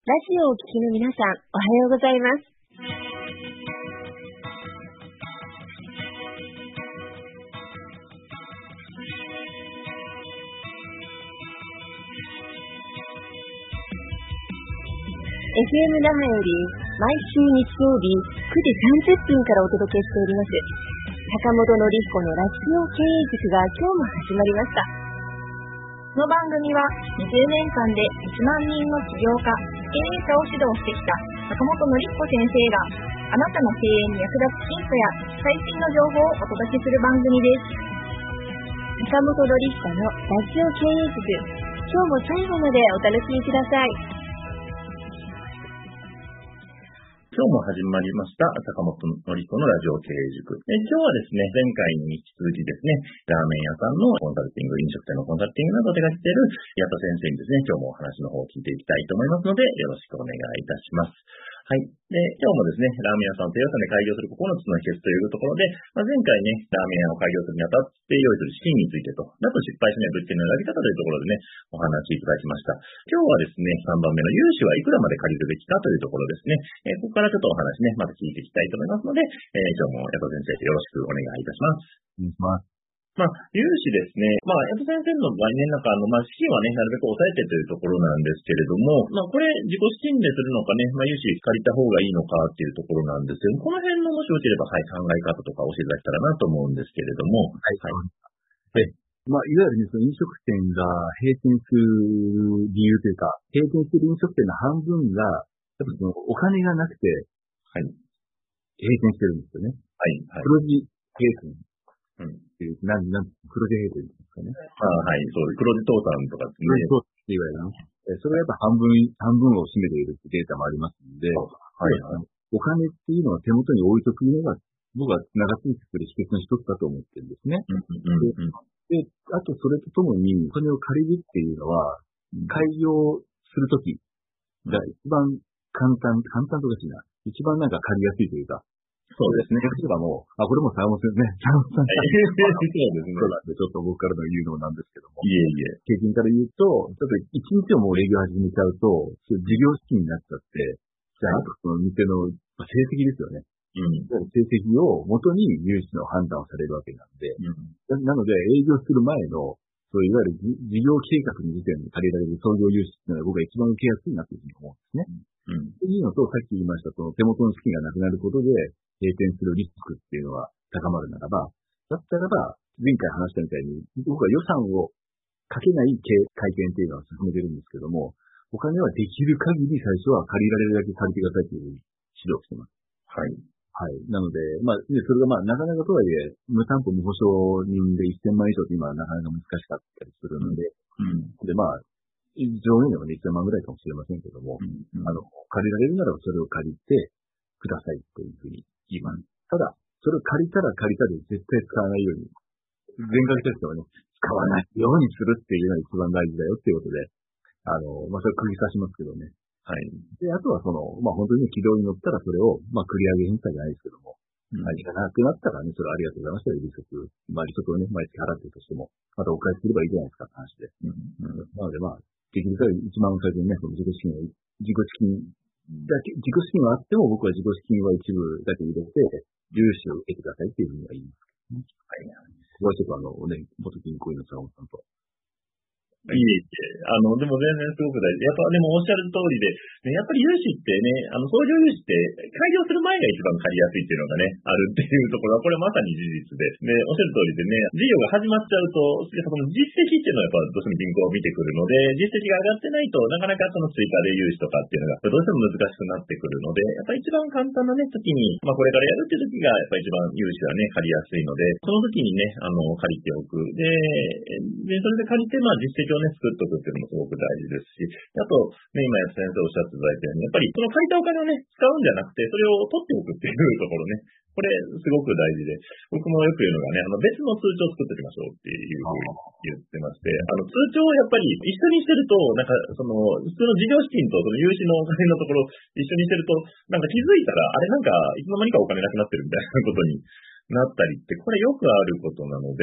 ラジオをお聞きの皆さん、おはようございます。FM 那覇より毎週日曜日9時30分からお届けしております坂本典彦のラジオ経営塾が今日も始まりましたこの番組は20年間で1万人の起業家、経営者を指導してきた坂本典彦先生があなたの経営に役立つヒントや最新の情報をお届けする番組です坂本典彦のラジオ経営塾今日も最後までお楽しみください。今日も始まりました、坂本のり子のラジオ経営塾。え今日はですね、前回に引き続きですね、ラーメン屋さんのコンサルティング、飲食店のコンサルティングなどを手掛けている矢田先生にですね、今日もお話の方を聞いていきたいと思いますので、よろしくお願いいたします。はい。で、今日もですね、ラーメン屋さんと予算で開業する9つの秘訣というところで、まあ、前回ね、ラーメン屋を開業するにあたって用意する資金についてと、あと失敗しない物件の選び方というところでね、お話いただきました。今日はですね、3番目の融資はいくらまで借りるべきかというところですね。えー、ここからちょっとお話ね、また聞いていきたいと思いますので、えー、今日も矢田先生よろしくお願いいたします。お願いします。まあ、融資ですね。まあ、矢田先生の場合ね、なんかあの、まあ、資金はね、なるべく抑えてというところなんですけれども、まあ、これ、自己資金でするのかね、まあ、融資借りた方がいいのかっていうところなんですけど、この辺のもしよければ、はい、考え方とか教えていただけたらなと思うんですけれども。はい。はい。まあ、いわゆる、ね、その飲食店が閉店する理由というか、閉店する飲食店の半分が、やっぱそのお金がなくて、はい。閉店してるんですよね。はい。はい、黒字閉店うん。っていう、なん、なん、黒字閉店ですかね。ああ、はい、そう、黒字倒産とかですね。そうって言われるの。それはやっぱ半分、半分を占めているデータもありますので、はい、はい。お金っていうのは手元に置いとくのが、僕は長続きする秘訣の一つだと思ってるんですね。うんうんうん、で、あとそれとともに、お金を借りるっていうのは、開業するときが一番簡単、簡単とかしな、一番なんか借りやすいというか、そうですね。例えばもう、あ、これも坂本先生ね。坂本さん。そうですね。そう なんで、ちょっと僕からの言うのなんですけども。いえいえ。経験から言うと、ちょっと一日をもう営業始めちゃうと、事業資金になっちゃって、じゃあ、あとその店の成績ですよね。うん。成績を元に融資の判断をされるわけなんで、うん、なので営業する前の、そういわゆる事業計画の時点で借りられる創業融資っていうのは僕は一番受けやすいなというふうに思うんですね。うん。っていうのと、さっき言いました、その手元の資金がなくなることで、閉店するリスクっていうのは高まるならば、だったらば、前回話したみたいに、僕は予算をかけない会見っていうのは進めてるんですけども、お金はできる限り最初は借りられるだけ借りてくださいという指導してます。はい。はい。なので、まあ、で、それがまあ、なかなかとはいえ、無担保無保証人で1000万以上って今はなかなか難しかったりするので、うん。で、まあ、上限でもね、1000万ぐらいかもしれませんけども、うんうん、あの、借りられるならばそれを借りてくださいというふうに言います。ただ、それを借りたら借りたで絶対使わないように、全額テストはね、使わないようにするっていうのが一番大事だよっていうことで、あの、まあ、それ釘刺しますけどね。はい。で、あとはその、まあ、本当に軌道に乗ったらそれを、まあ、繰り上げ返済じゃないですけども、うん、何がなくなったらね、それありがとうございましたよ、利息。まあ、利息をね、毎月払ってるとしても、またお返しすればいいじゃないですかって話で。うん。うん、なので、まあ、できる限り一番最初にね、その自己資金を、自己資金だけ、自己資金はあっても僕は自己資金は一部だけ入れて、融資を得てくださいっていうふうには言いますね。はい。ここはちょっとあの、ね、元銀行員の坂本さんといえいえ、あの、でも全然すごく大事。やっぱ、でもおっしゃる通りで、ね、やっぱり融資ってね、あの、創業融資って開業する前が一番借りやすいっていうのがね、あるっていうところは、これまさに事実で。で、おっしゃる通りでね、事業が始まっちゃうと、その実績っていうのはやっぱどうしても銀行を見てくるので、実績が上がってないとなかなかその追加で融資とかっていうのがどうしても難しくなってくるので、やっぱ一番簡単なね、時に、まあこれからやるっていう時がやっぱ一番融資はね、借りやすいので、その時にね、あの、借りておく。で、で、それで借りて、まあ実績をね、作っとくっていうのもすごく大事ですし、あと、ね、今先生おっしゃっていただいたように、やっぱりその借りたお金をね、使うんじゃなくて、それを取っておくっていうところね、これ、すごく大事で、僕もよく言うのがね、あの、別の通帳を作っておきましょうっていうふうに言ってまして、あの、通帳をやっぱり一緒にしてると、なんか、その、普通の事業資金とその融資のお金のところ一緒にしてると、なんか気づいたら、あれなんか、いつの間にかお金なくなってるみたいなことになったりって、これよくあることなので、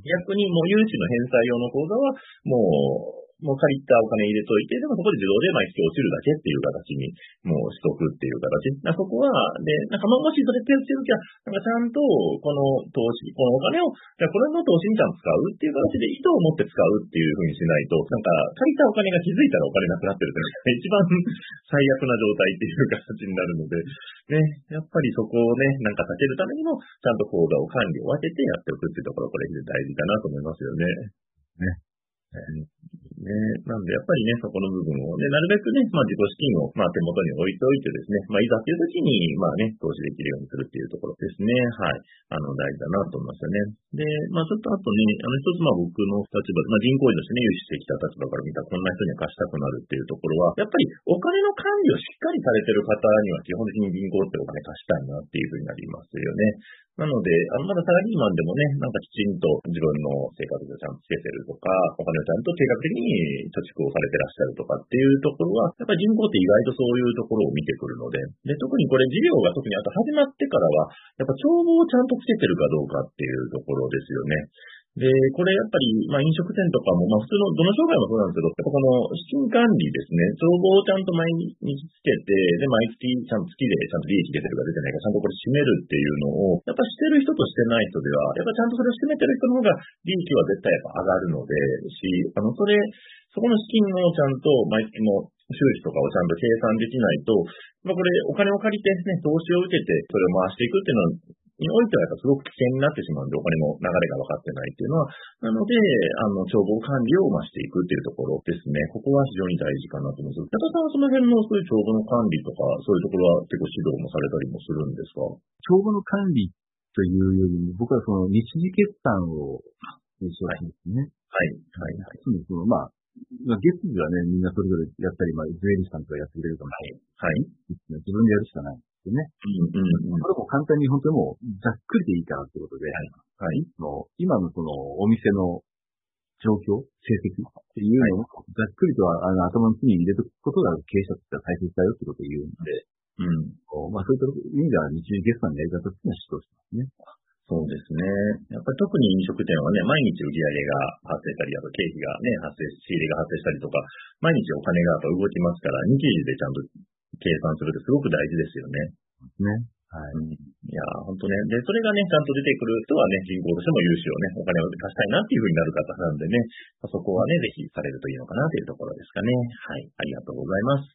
逆にもう融資の返済用の口座は、もう、もう借りたお金入れといて、でもそこで自動で毎月落ちるだけっていう形にもうしとくっていう形。そこは、で、なんかもしそれ手打ちるときは、なんかちゃんとこの投資、このお金を、じゃこれの投資にちゃんと使うっていう形で意図を持って使うっていうふうにしないと、なんか借りたお金が気づいたらお金なくなってるという 一番 最悪な状態っていう形になるので、ね、やっぱりそこをね、なんか避けるためにも、ちゃんと口座を管理を分けてやっておくっていうところ、これ非常に大事かなと思いますよね。ね。ね、なんで、やっぱりね、そこの部分をね、なるべくね、まあ自己資金を、まあ手元に置いておいてですね、まあいざっていう時に、まあね、投資できるようにするっていうところですね。はい。あの、大事だなと思いますよね。で、まあちょっとあとね、あの一つまあ僕の立場、まあ銀行員としてね、融資してきた立場から見たこんな人に貸したくなるっていうところは、やっぱりお金の管理をしっかりされてる方には基本的に銀行ってお金貸したいなっていうふうになりますよね。なので、あのまだサラリーマンでもね、なんかきちんと自分の生活をちゃんとつけてるとか、お金をちゃんと計画的に貯蓄をされてらっしゃるとかっていうところは、やっぱり人口って意外とそういうところを見てくるので、で、特にこれ事業が特にあと始まってからは、やっぱ帳簿をちゃんとつけてるかどうかっていうところですよね。で、これやっぱり、まあ飲食店とかも、まあ普通の、どの商売もそうなんですけど、やっぱこの資金管理ですね、帳簿をちゃんと毎日つけて、で、毎月ちゃんと月でちゃんと利益出てるか出てないか、ちゃんとこれ締めるっていうのを、やっぱしてる人としてない人では、やっぱちゃんとそれを締めてる人の方が利益は絶対やっぱ上がるので、し、あの、それ、そこの資金をちゃんと毎月の収支とかをちゃんと計算できないと、まあ、これお金を借りてね、投資を受けてそれを回していくっていうのはにおいてはやっぱすごく危険になってしまうんで、お金の流れが分かってないっていうのは、なので、あの、帳簿管理を増していくっていうところですね。ここは非常に大事かなと思います。中田さんはその辺のそういう帳簿の管理とか、そういうところは結構指導もされたりもするんですか？帳簿の管理というよりも、僕はその日時決算をすね。はい。はい。はい。そのまあ、まあ、月次はね、みんなそれぞれやったり、まあ、税理士さんとかやってくれるかもしれない。はい。自分でやるしかない。ですね。うんうんうん。それも簡単に本当にもうざっくりでいいかなってことで、はい。の今のそのお店の状況、成績っていうのを、ざっくりとはあの頭の隅に入れておくことが経営者としては大切だよってことを言うんで、うん。まあそういった意味では日時決算のやり方っていうのは指導してますね。そうですね。やっぱり特に飲食店はね、毎日売り上げが発生したり、あと経費がね、発生、仕入れが発生したりとか、毎日お金がやっぱ動きますから、日時でちゃんと計算するってすごく大事ですよね。ね。はい。いや、本当ね。で、それがね、ちゃんと出てくる人はね、銀行としても融資をね、お金を貸したいなっていうふうになる方なんでね、そこはね、ぜひされるといいのかなというところですかね。はい。ありがとうございます。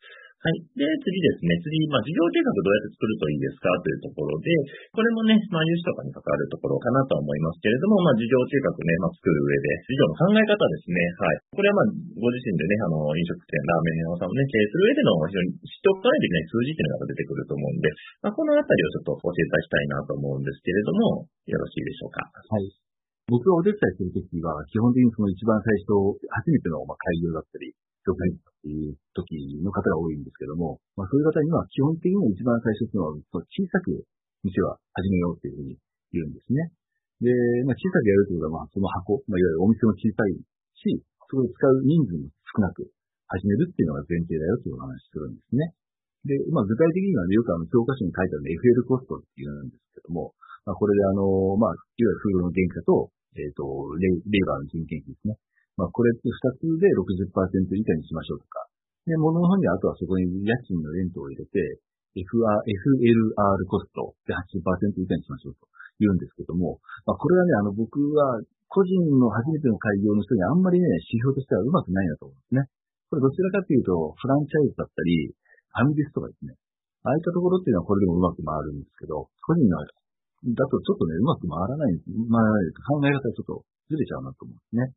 はい。で、次ですね。次、まあ、事業計画どうやって作るといいですかというところで、これもね、まあ、融資とかに関わるところかなとは思いますけれども、まあ、事業計画ね、まあ、作る上で、事業の考え方ですね。はい。これはまあ、ご自身でね、あの、飲食店、ラーメン屋さんをね、経営する上での非常に知っておかないといけない数字っていうのが出てくると思うんで、まあ、このあたりをちょっと教えたしたいなと思うんですけれども、よろしいでしょうか。はい。僕がお手伝いするときは、基本的にその一番最初、初めてのま開業だったり、業界っていう時の方が多いんですけども、まあそういう方には基本的に一番最初っていうのは小さく店は始めようっていうふうに言うんですね。で、まあ小さくやるということは、まあその箱、まあいわゆるお店も小さいし、そこで使う人数も少なく始めるっていうのが前提だよというお話するんですね。で、まあ具体的には、ね、よくあの教科書に書いてある FL コストっていうんですけども、まあこれであの、まあ、いわゆるフードの原価と、えっ、ー、とレ、レーバーの人件費ですね。まあ、これって二つで60%以下にしましょうとか。で、物の方にはあとはそこに家賃のレントを入れて、FR、FLR コストで80%以下にしましょうと言うんですけども、まあ、これはね、あの、僕は個人の初めての開業の人にあんまりね、指標としてはうまくないなと思うんですね。これどちらかというと、フランチャイズだったり、ファミレスとかですね。ああいったところっていうのはこれでもうまく回るんですけど、個人のだとちょっとね、うまく回らない。回らないと考え方がちょっとずれちゃうなと思うんですね。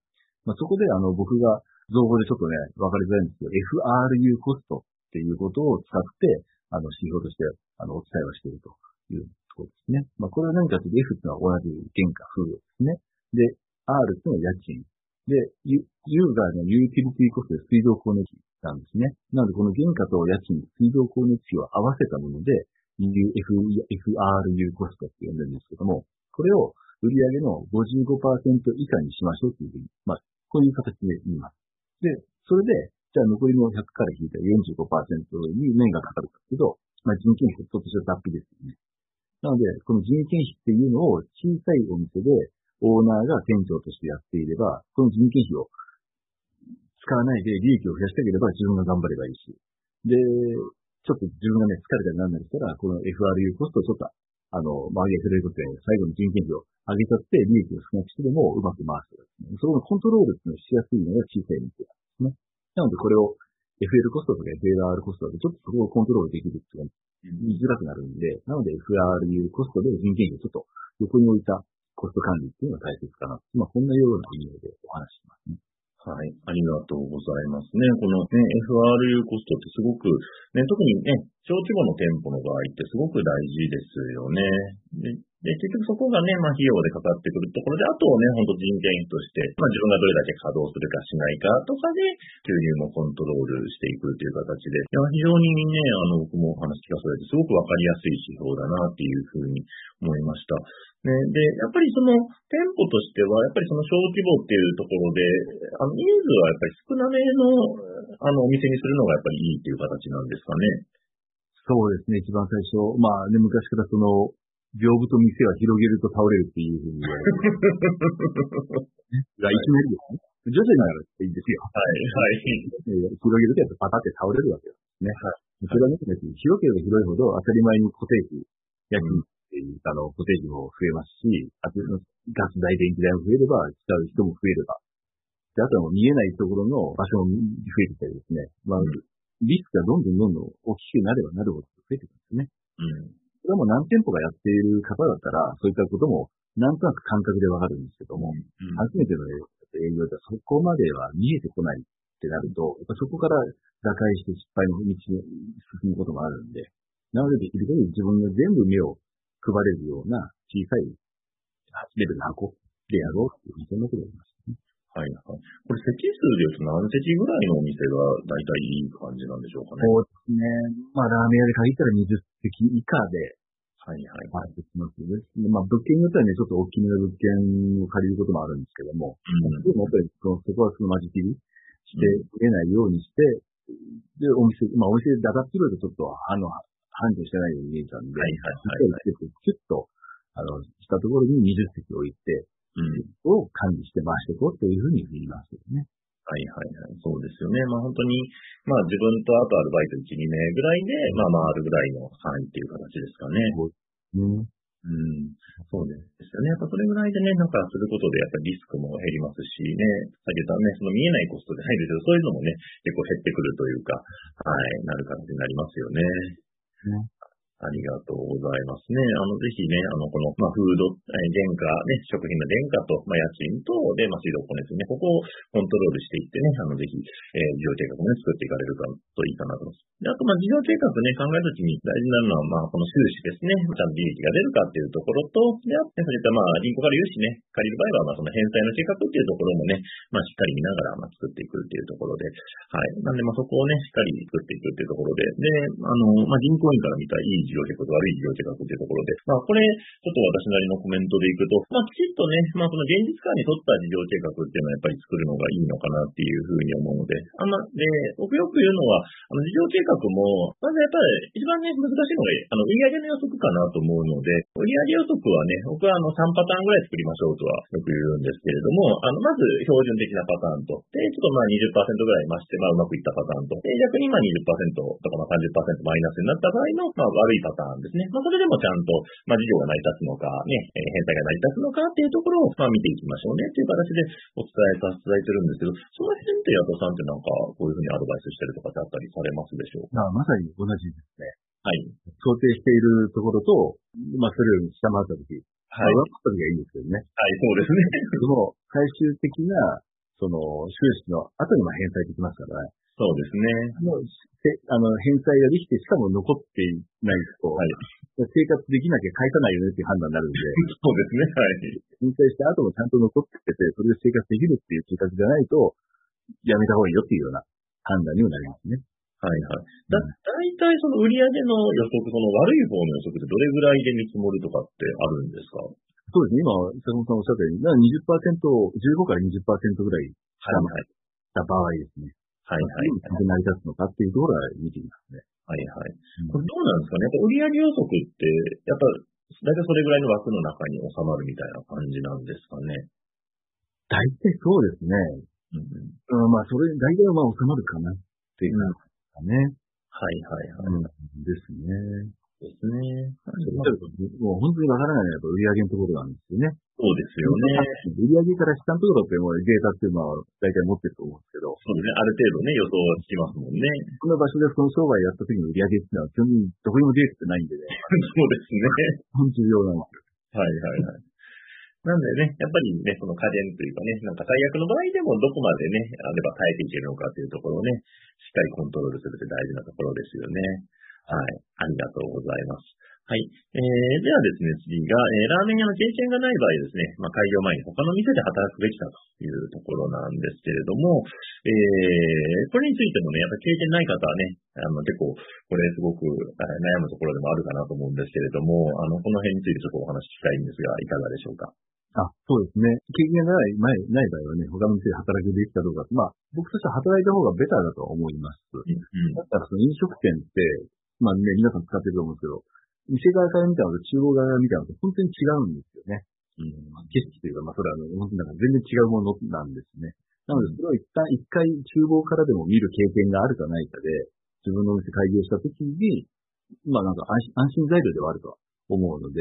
まあ、そこであの僕が造語でちょっとね、わかりづらいんですけど、FRU コストっていうことを使って、あの指標としてあのお伝えをしているというところですね。まあ、これは何かというと F っていうのは同じ原価、風量ですね。で、R っていうのは家賃。で、ユーザーのユーティリティコストで水道光熱費なんですね。なので、この原価と家賃、水道光熱費を合わせたもので、FRU コストって呼んでるんですけども、これを売上の55%以下にしましょうというふうに、まあ、こういう形で言います。で、それで、じゃあ残りの100から引いた45%に面がかかるかけど、まあ、人件費とちょっと脱皮ですよね。なので、この人件費っていうのを小さいお店でオーナーが店長としてやっていれば、この人件費を使わないで利益を増やしたければ自分が頑張ればいいし。で、ちょっと自分がね、疲れたりなんなりしたら、この FRU コストをちょっと、あの、まあ、上げてることで、最後に人件費を上げちゃって、利益を少なくしてでもうまく回す、ね。そこのコントロールっていうのをしやすいのが小さい店なんですね。なので、これを FL コストとか FLR コストでちょっとそこをコントロールできるっていうのが見づらくなるんで、なので FRU コストで人件費をちょっと横に置いたコスト管理っていうのが大切かな。まあ、こんなような意味でお話しますね。はい。ありがとうございますね。このね、FRU コストってすごく、ね、特にね、小規模の店舗の場合ってすごく大事ですよね。でで、結局そこがね、まあ費用でかかってくるところで、あとね、本当人件費として、まあ自分がどれだけ稼働するかしないかとかで、収入もコントロールしていくという形で、いや非常にね、あの、僕もお話聞かされて、すごくわかりやすい指標だなっていうふうに思いました。ね、で、やっぱりその店舗としては、やっぱりその小規模っていうところで、あの人数はやっぱり少なめのあのお店にするのがやっぱりいいっていう形なんですかね。そうですね、一番最初。まあね、昔からその、屏風と店は広げると倒れるっていうふうに言われて。が、いきなりですね。徐々にならっていいんですよ。はい、はい。広げるとやっぱパタって倒れるわけですね。はい。それはね、広ければ広いほど当たり前に固定費、家賃あの、固定費も増えますし、あと、ガス代、電気代も増えれば、使う人も増えれば、で、あとはもう見えないところの場所も増えてきたりですね、まあ、リスクがどんどんどんどん大きくなればなるほど増えてくるんですね。うん。それはもう何店舗がやっている方だったら、そういったことも、なんとなく感覚でわかるんですけども、うん、初めての営業ではそこまでは見えてこないってなると、やっぱそこから打開して失敗の道に進むこともあるんで、なのでできる限り自分が全部目を配れるような小さいレベルの箱でやろうっていう、そんなことやりましたね。はいはい。これ席数で言うと何席ぐらいのお店が大体いい感じなんでしょうかね。そうですね。まあラーメン屋で限ったら20席以下で、はいはい。はい、できますね。まあ物件によってはね、ちょっと大きめの物件を借りることもあるんですけども、うん、でもやっぱりそこはその間仕切りしてくれないようにして、うん、で、お店、まあお店でだかってくるとちょっと、あの、繁盛してないように見えちゃうんで、はいはいはい、はい。キュッと、あの、したところに20席置いて、うん、を管理して回していこうというふうに言いますよね。はいはいはい。そうですよね。まあ本当に、まあ自分とあとアルバイト1、2名ぐらいで、まあ回るぐらいの範囲っていう形ですかね。うん。うん、そうですよね。やっぱそれぐらいでね、なんかすることで、やっぱりリスクも減りますしね、さっき言ったね、その見えないコストじゃないですけど、そういうのもね、結構減ってくるというか、はい、なる感じになりますよね。ねありがとうございますね。あの、ぜひね、あの、この、まあ、フード、えー、原価、ね、食品の原価と、まあ、家賃と、で、まあ、水道光熱ね、ここをコントロールしていってね、あの、ぜひ、えー、事業計画もね、作っていかれるかといいかなと思います。で、あと、まあ、事業計画ね、考えるときに大事なのは、まあ、この収支ですね。ちゃんと利益が出るかっていうところと、で、あって、そういった、まあ、銀行から融資ね、借りる場合は、まあ、その返済の計画っていうところもね、まあ、しっかり見ながら、まあ、作っていくっていうところで、はい。なんで、まあ、そこをね、しっかり作っていくっていうところで、で、あの、まあ、銀行員から見たらいい事業計画悪い事業計画というところで、まあ、これ、ちょっと私なりのコメントでいくと、まあ、きちっとね、まあ、その現実感に沿った事業計画っていうのはやっぱり作るのがいいのかなっていうふうに思うので、あんま、で、僕よく言うのは、あの、事業計画も、まずやっぱり一番ね、難しいのが、あの、売上の予測かなと思うので、売上予測はね、僕はあの、3パターンぐらい作りましょうとはよく言うんですけれども、あの、まず標準的なパターンと、で、ちょっとまあ20%ぐらい増して、まあうまくいったパターンと、で、逆にまあ20%とかまあ30%マイナスになった場合の、まあ悪いパターンですね。まあそれでもちゃんと、まあ、事業が成り立つのか、ね、え返済が成り立つのかっていうところを、まあ、見ていきましょうねっていう形でお伝えさせていただいてるんですけど、その辺って矢田さんってなんか、こういうふうにアドバイスしてるとかってあったりされますでしょうか？まさに同じですね。はい。想定しているところと、まあ、それより下回ったとき、はい。上回ったときがいいんですけどね。はい、そうですね。でも、最終的な、その、収支の後にも返済できますからね。そうですね。あの、あの返済ができて、しかも残っていないと、はい、生活できなきゃ返さないよねっていう判断になるんで。そうですね。はい。返済した後もちゃんと残ってて、それで生活できるっていう計画じゃないと、やめた方がいいよっていうような判断にもなりますね。はいはい。だ、だいたいその売上の予測、その悪い方の予測ってどれぐらいで見積もるとかってあるんですか？そうですね。今、坂本さんおっしゃったように、20%、15から20%ぐらい下回った場合ですね。はいはい。成り立つのかっていうところは見てみますね。はいはい。これどうなんですかね？やっぱ売上予測って、やっぱ、大体それぐらいの枠の中に収まるみたいな感じなんですかね？大体そうですね。うん、うん、まあ、それ、大体はまあ収まるかなっていうかね。はいはいはい。うん、ですね。ですね。もう本当にわからないのは売上のところなんですよね。そうですよね。売上から下のところってもうデータっていうのは大体持ってると思うんですけど。そうですね。ある程度ね、予想はつきますもんね。この場所でその商売やった時の売上っていうのは基本的にどこにもデータってないんでね。そうですね。本重要なんですよ。はいはいはい。なんでね、やっぱりね、その家電というかね、なんか最悪の場合でもどこまでね、あれば耐えていけるのかというところをね、しっかりコントロールするって大事なところですよね。はい。ありがとうございます。はい。えー、ではですね、次が、えー、ラーメン屋の経験がない場合ですね、まあ、開業前に他の店で働くべきだというところなんですけれども、えー、これについてもね、やっぱ経験ない方はね、あの、結構、これすごく悩むところでもあるかなと思うんですけれども、あの、この辺についてちょっとお話ししたいんですが、いかがでしょうか？あ、そうですね。経験がない前、ない場合はね、他の店で働くべきかどうか、まあ、僕としては働いた方がベターだと思います。うん、だったらその飲食店って、まあね、皆さん使ってると思うんですけど、店側から見たのと厨房側から見たのと本当に違うんですよね。うん、景色というか、まあそれはあの、本当になんか全然違うものなんですね。なので、それを一旦一回厨房からでも見る経験があるかないかで、自分のお店開業した時に、まあなんか安心材料ではあるとは思うので、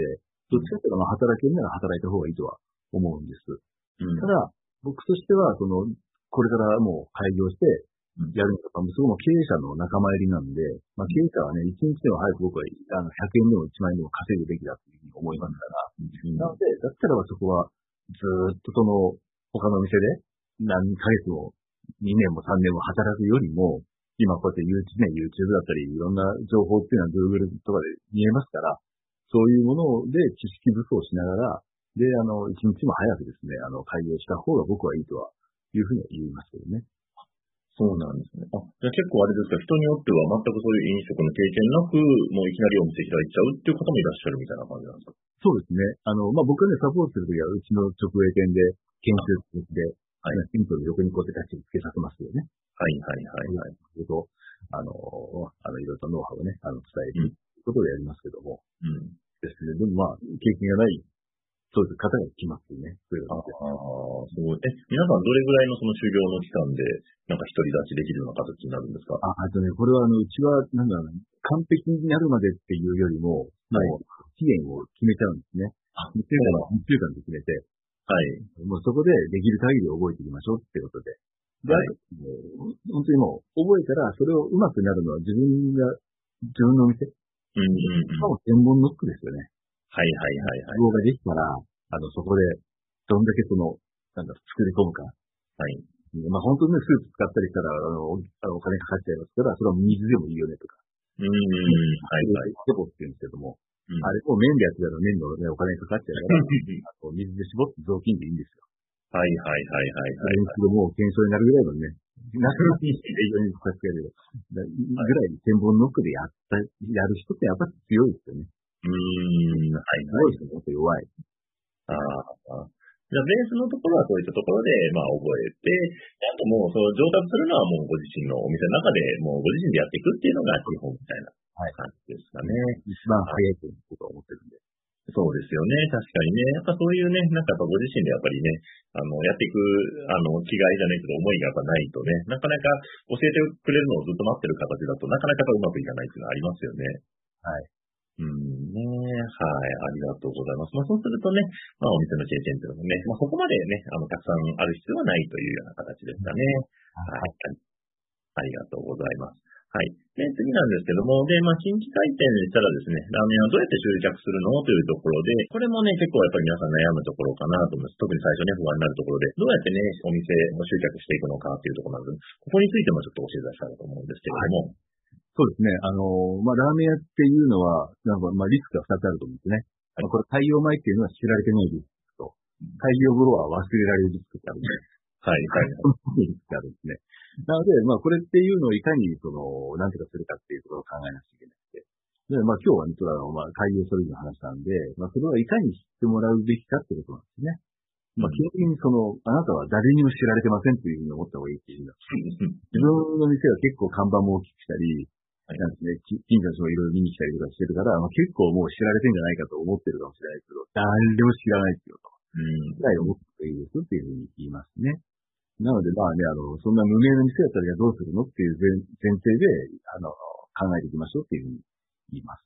どっちかというとまあ働けるなら働いた方がいいとは思うんです。うん、ただ、僕としては、その、これからもう開業して、やるのとかも、すごい経営者の仲間入りなんで、まあ、経営者はね、1日でも早く僕はあの100円でも1万円でも稼ぐべきだというふうに思いますから、うん、なので、だったらばそこは、ずっとその、他の店で何ヶ月も2年も3年も働くよりも、今こうやって YouTube, だったり、いろんな情報っていうのは Google とかで見えますから、そういうもので知識武装しながら、で、あの、一日も早くですね、あの、開業した方が僕はいいとは、いうふうには言いますけどね。そうなんですね。あ、じゃあ結構あれですか、人によっては全くそういう飲食の経験なく、もういきなりお店開いちゃうっていう方もいらっしゃるみたいな感じなんですか？そうですね。あの、まあ、僕がね、サポートするときは、うちの直営店で研修で、はい、シンプルに横にこうやって立ちつけさせますよね。はいはいはいはい。そと、あの、あの、いろいろとノウハウをね、あの、伝えるということでやりますけども。うん。ですね。でもまあ、経験がないそうです。方が来ますね。そういうああ、すごい。え、皆さんどれぐらいのその修行の期間で、なんか独り立ちできるような形になるんですか？あ、あとね、これはあの、うちは、なんだろう完璧になるまでっていうよりも、もう、期限を決めちゃうんですね。あ、1週間、1週間で決めて、はい。もうそこでできる限り覚えていきましょうってことで。で、はい、本当にもう、覚えたら、それを上手くなるのは自分が、自分のお店。うんうんうん。しかも専門ノックですよね。はいはいはいはい。符号ができたら、あの、そこで、どんだけその、なんだ作り込むか。はい。まあ本当にね、スープ使ったりしたら、あの、お金かかっちゃいますから、それは水でもいいよねとか。うん、はいはい。ステポって言うんですけども、うん、あれ、もう麺でやってたら麺のね、お金かかっちゃうから、あと水で絞って雑巾でいいんですよ。はいはいはいはい、はい。それもう検証になるぐらいのね、なくなっていいし、営業にかかってやるぐらい千本ノックでやった、やる人ってやっぱり強いですよね。うん、はい、はい。すごいですね、弱い。ああ。じゃあ、ベースのところはそういったところで、まあ、覚えて、あともう、そう、上達するのはもうご自身のお店の中で、もうご自身でやっていくっていうのが基本みたいな感じですかね。一番早いということは思ってるんで。そうですよね。確かにね。やっぱそういうね、なんかご自身でやっぱりね、あの、やっていく、あの、気概じゃないけど、思いがやっぱないとね、なかなか教えてくれるのをずっと待ってる形だとなかなかうまくいかないっていうのはありますよね。はい。うんね、はい、ありがとうございます。まあ、そうするとね、まあ、お店の経験というのもね、まあ、そこまでね、あの、たくさんある必要はないというような形ですかね。はい。ありがとうございます。はい。で、次なんですけども、で、まあ、新規開店したらですね、ラーメンはどうやって集客するの？というところで、これもね、結構やっぱり皆さん悩むところかなと思います。特に最初ね、不安になるところで、どうやってね、お店を集客していくのかっていうところなんですここについてもちょっと教えていただきたいと思うんですけれども、はいそうですね。あの、まあ、ラーメン屋っていうのは、なんか、まあ、リスクが2つあると思うんですね。あの、これ、太陽前っていうのは知られてないリスクと、太陽風呂は忘れられるリスクってあるんではい、はい。リスクがあるんですね。なので、まあ、これっていうのをいかに、その、なんとかするかっていうところを考えなくちゃいけなくて。で、まあ、今日はね、それは、まあ、開業処理の話なんで、まあ、それはいかに知ってもらうべきかってことなんですね。まあ、基本的にその、あなたは誰にも知られてませんというふうに思った方がいいっていうのは、自分の店は結構看板も大きくしたり、なんですね、近所の人もいろいろ見に来たりとかしてるから、まあ、結構もう知られてんじゃないかと思ってるかもしれないけど、誰でも知らないですよと。うん。ぐらい思っていいですっていうふうに言いますね。なので、まあね、あの、そんな無名の店やったらどうするのっていう前提で、あの、考えていきましょうっていうふうに言います。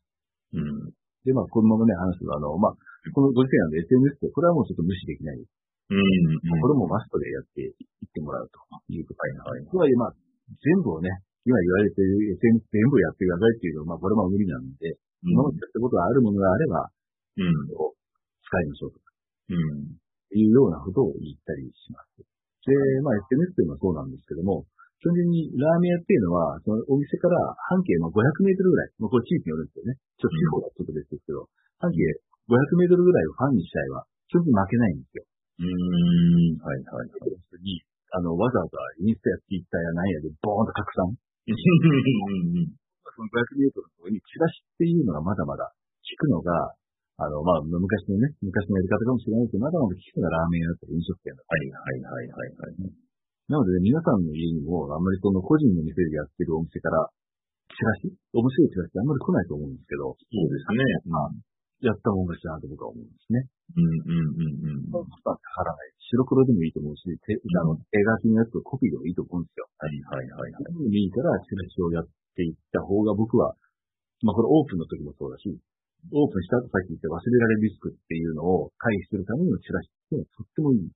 うん。で、まあ、このままね、話すと、あの、まあ、このご時世なんで SNS って、これはもうちょっと無視できない。うん。うん、これもマストでやっていってもらうということはいはい。とはいえ、まあ、全部をね、今言われている SNS 全部やってくださいっていうのは、まあ、これも無理なんで、今までやったことがあるものがあれば、うん。使いましょうとか。うん。いうようなことを言ったりします。で、まあ SNS というのはそうなんですけども、基本的にラーメン屋っていうのは、そのお店から半径の500メートルぐらい、まあ、これ地域によるんですよね。ちょっと地方はちょっと別ですけど、半径500メートルぐらいをファンにしちゃえば、基本的に負けないんですよ。うーん、はいはい。に、あの、わざわざインスタやツイッターや何やでボーンと拡散。その500メートルのにチラシっていうのがまだまだ聞くのが、あの、まあ、昔のね、昔のやり方かもしれないけど、まだまだ聞くのがラーメン屋だったり飲食店だったり。はいはいはいはい、はい。なので、ね、皆さんの家にも、あんまりその個人の店でやってるお店から、チラシ面白いチラシってあんまり来ないと思うんですけど。そうですね。まあ、やったもんがしなと僕は思うんですね。うんうんうんうん。まあ、かからない。白黒でもいいと思うし、手、あの、手書きのやつとコピーでもいいと思うんですよ。はいはいはいはい。でもいいから、チラシをやっていった方が僕は、まあこれオープンの時もそうだし、オープンした後さっき言って忘れられるリスクっていうのを回避するためのチラシってとってもいい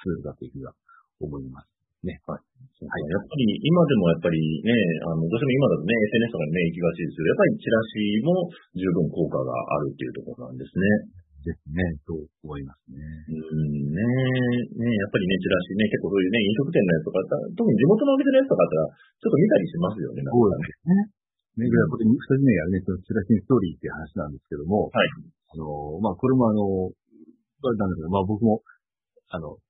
ツールだというふうには思います。ね。はい。はい、やっぱり、今でもやっぱりね、あの、どうしても今だとね、SNS とかにね、行きがちですけど、やっぱりチラシも十分効果があるっていうところなんですね。ですね、と思いますやっぱりね、チラシね、結構そういうね、飲食店のやつとか、特に地元のお店のやつとかだったら、ちょっと見たりしますよね、そうですね。ね、これ、二つ目やるね、そのチラシストーリーっていう話なんですけども、はい。あの、まあ、これもあの、なんですけど、まあ、僕も、あの、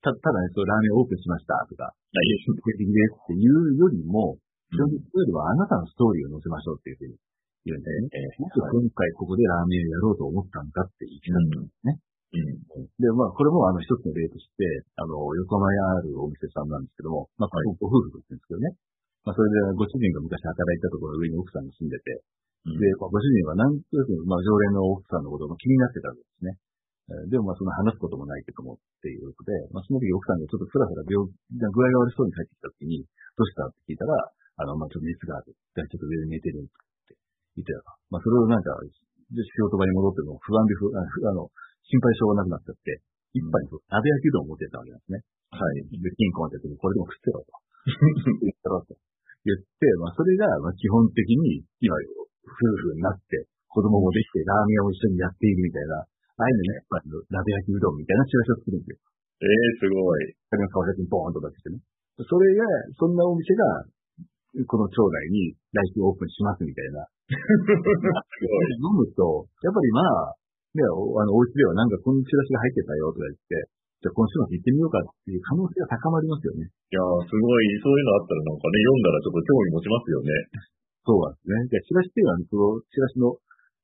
た、ただね、そう、ラーメンオープンしましたとか、はい、素敵ですっていうよりも、基本的にはあなたのストーリーを載せましょうっていうふうに言うんでね。えー、僕今回ここでラーメンをやろうと思ったんだって言ったんですね。うん。で、まあ、これもあの一つの例として、あの、横浜にあるお店さんなんですけども、まあ、ご夫婦と言ってるんですけどね。まあ、それでご主人が昔働いたところ上に奥さんが住んでて、うん、で、まあ、ご主人は何となく、まあ、常連の奥さんのことが気になってたわけですね。でもまあその話すこともないけどもっていうことで、まあその時奥さんがちょっとふらふら病、具合が悪そうに帰ってきた時に、どうしたって聞いたら、あの、まあちょっと熱がある。ちょっと上で寝てるって言ってた。まあそれをなんか、仕事場に戻っても不安で不安、あの、心配性がなくなっちゃって、一杯に鍋焼きうどんを持ってたわけなんですね。はい。で、金庫ってこれでも食ってろと。言ったろと。言って、まあ、それが、まあ、基本的に、今、夫婦になって、子供もできて、ラーメンを一緒にやっているみたいな、ああいうのね、まあ、鍋焼きうどんみたいなチラシを作るんですよ。ええー、すごい。それが川崎にボーンと出してね。それが、そんなお店が、この町内に来週オープンしますみたいな。すごい。飲むと、やっぱりまあ、ね、あの、お家ではなんかこのチラシが入ってたよとか言って、じゃあ今週末行ってみようかっていう可能性が高まりますよね。いやー、すごい、そういうのあったらなんかね、読んだらちょっと興味持ちますよね。そうなんですね。じゃあ、チラシっていうのは、その、チラシの、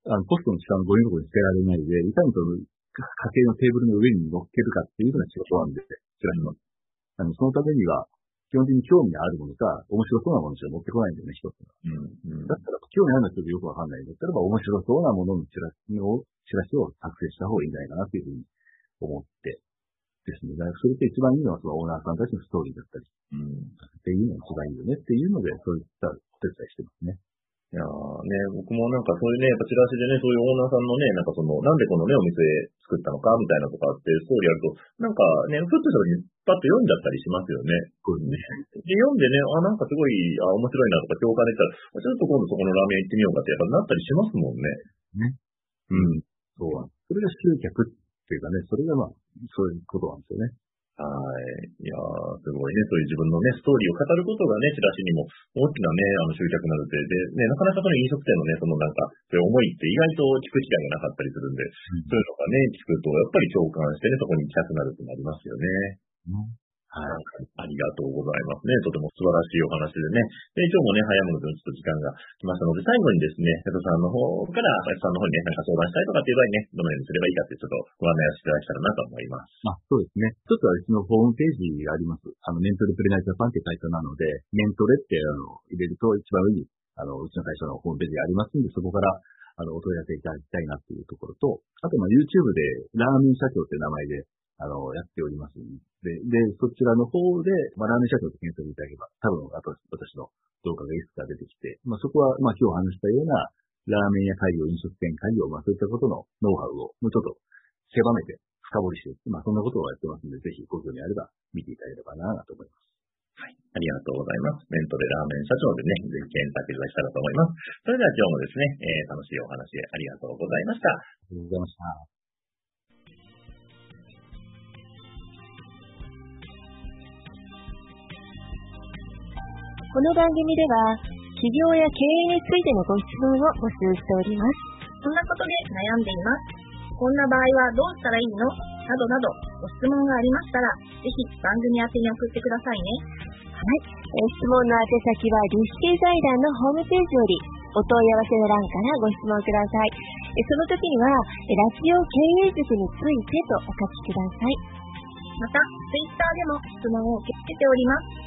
あの、ポストの下のゴミ箱に捨てられないで、いかにその、家庭のテーブルの上に乗っけるかっていうのが仕事なんで、チラシの。あの、そのためには、基本的に興味があるものか、面白そうなものしか持ってこないんだよね、一つが。うんうん、だったら、興味あるの人よくわかんないんだったらば、面白そうなもののチラシを、チラシを作成した方がいいんじゃないかなというふうに思ってですね。だからそれって一番いいのはそのオーナーさんたちのストーリーだったり、うん、っていうのが一番いいよねっていうので、そういったお手伝いしてますね。いやね、僕もなんかそういうね、やっぱチラシでね、そういうオーナーさんのね、なんかその、なんでこのね、お店作ったのかみたいなとかってストーリーあると、なんかね、ふっとした時にパッと読んじゃったりしますよね。そうね。で、読んでね、あ、なんかすごい、あ、面白いなとか共感できたら、ちょっと今度そこのラーメン行ってみようかってやっぱなったりしますもんね。ね。うん。そう。それが集客っていうかね、それがまあ、そういうことなんですよね。はい。いやすごいね。そういう自分のね、ストーリーを語ることがね、チラシにも大きなね、あの集客になるって、で、ね、なかなかその飲食店のね、そのなんか、そういう思いって意外と聞く機会がなかったりするんで、うん、そういうのがね、聞くと、やっぱり共感してね、そこに行きたくなるってなりますよね。うんはい。ありがとうございますね。とても素晴らしいお話でね。で、今日もね、早ものでちょっと時間が来ましたので、最後にですね、瀬戸さんの方から、佐々木さんの方にね、なんか相談したいとかっていう場合ね、どのようにすればいいかってちょっとご案内をしていただけたらなと思います。まあ、そうですね。一つはうちのホームページがあります。あの、メントレプレナイジャパンって会社なので、メントレってあの入れると一番上に、あの、うちの会社のホームページがありますんで、そこから、あの、お問い合わせいただきたいなっていうところと、あと、まあ、YouTube で、ラーメン社長って名前で、あの、やっておりますで、で、そちらの方で、まあ、ラーメン社長と検索いただけば、多分、あと、私の動画がいくつか出てきて、まあ、そこは、まあ、今日話したような、ラーメン屋開業、飲食店開業、まあ、そういったことのノウハウを、もうちょっと狭めて、深掘りして、まあ、そんなことをやってますので、ぜひご興味あれば見ていただければなと思います。はい。ありがとうございます。メントでラーメン社長でね、ぜひ検索いただけたらと思います。それでは今日もですね、えー、楽しいお話ありがとうございました。ありがとうございました。この番組では、企業や経営についてのご質問を募集しております。そんなことで悩んでいます。こんな場合はどうしたらいいの？などなど、ご質問がありましたら、ぜひ番組宛てに送ってくださいね。はい。え質問の宛先は、リスケ財団のホームページより、お問い合わせの欄からご質問ください。えその時には、ラジオ経営塾についてとお書きください。また、ツイッターでも質問を受け付けております。